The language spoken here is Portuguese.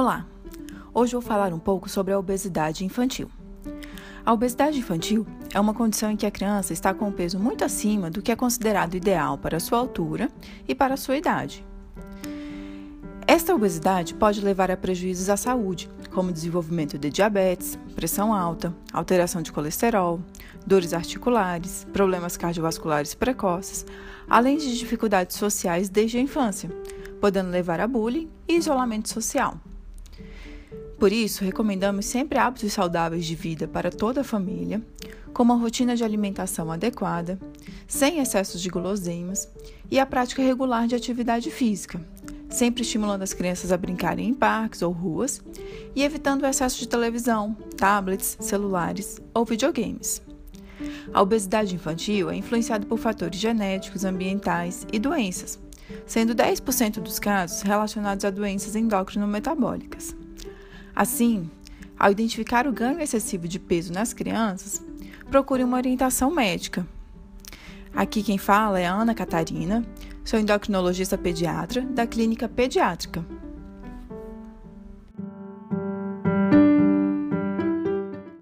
Olá! Hoje vou falar um pouco sobre a obesidade infantil. A obesidade infantil é uma condição em que a criança está com um peso muito acima do que é considerado ideal para sua altura e para sua idade. Esta obesidade pode levar a prejuízos à saúde, como desenvolvimento de diabetes, pressão alta, alteração de colesterol, dores articulares, problemas cardiovasculares precoces, além de dificuldades sociais desde a infância, podendo levar a bullying e isolamento social. Por isso, recomendamos sempre hábitos saudáveis de vida para toda a família, com uma rotina de alimentação adequada, sem excessos de guloseimas e a prática regular de atividade física, sempre estimulando as crianças a brincarem em parques ou ruas e evitando o excesso de televisão, tablets, celulares ou videogames. A obesidade infantil é influenciada por fatores genéticos, ambientais e doenças, sendo 10% dos casos relacionados a doenças endócrino-metabólicas. Assim, ao identificar o ganho excessivo de peso nas crianças, procure uma orientação médica. Aqui quem fala é a Ana Catarina, sou endocrinologista pediatra da Clínica Pediátrica.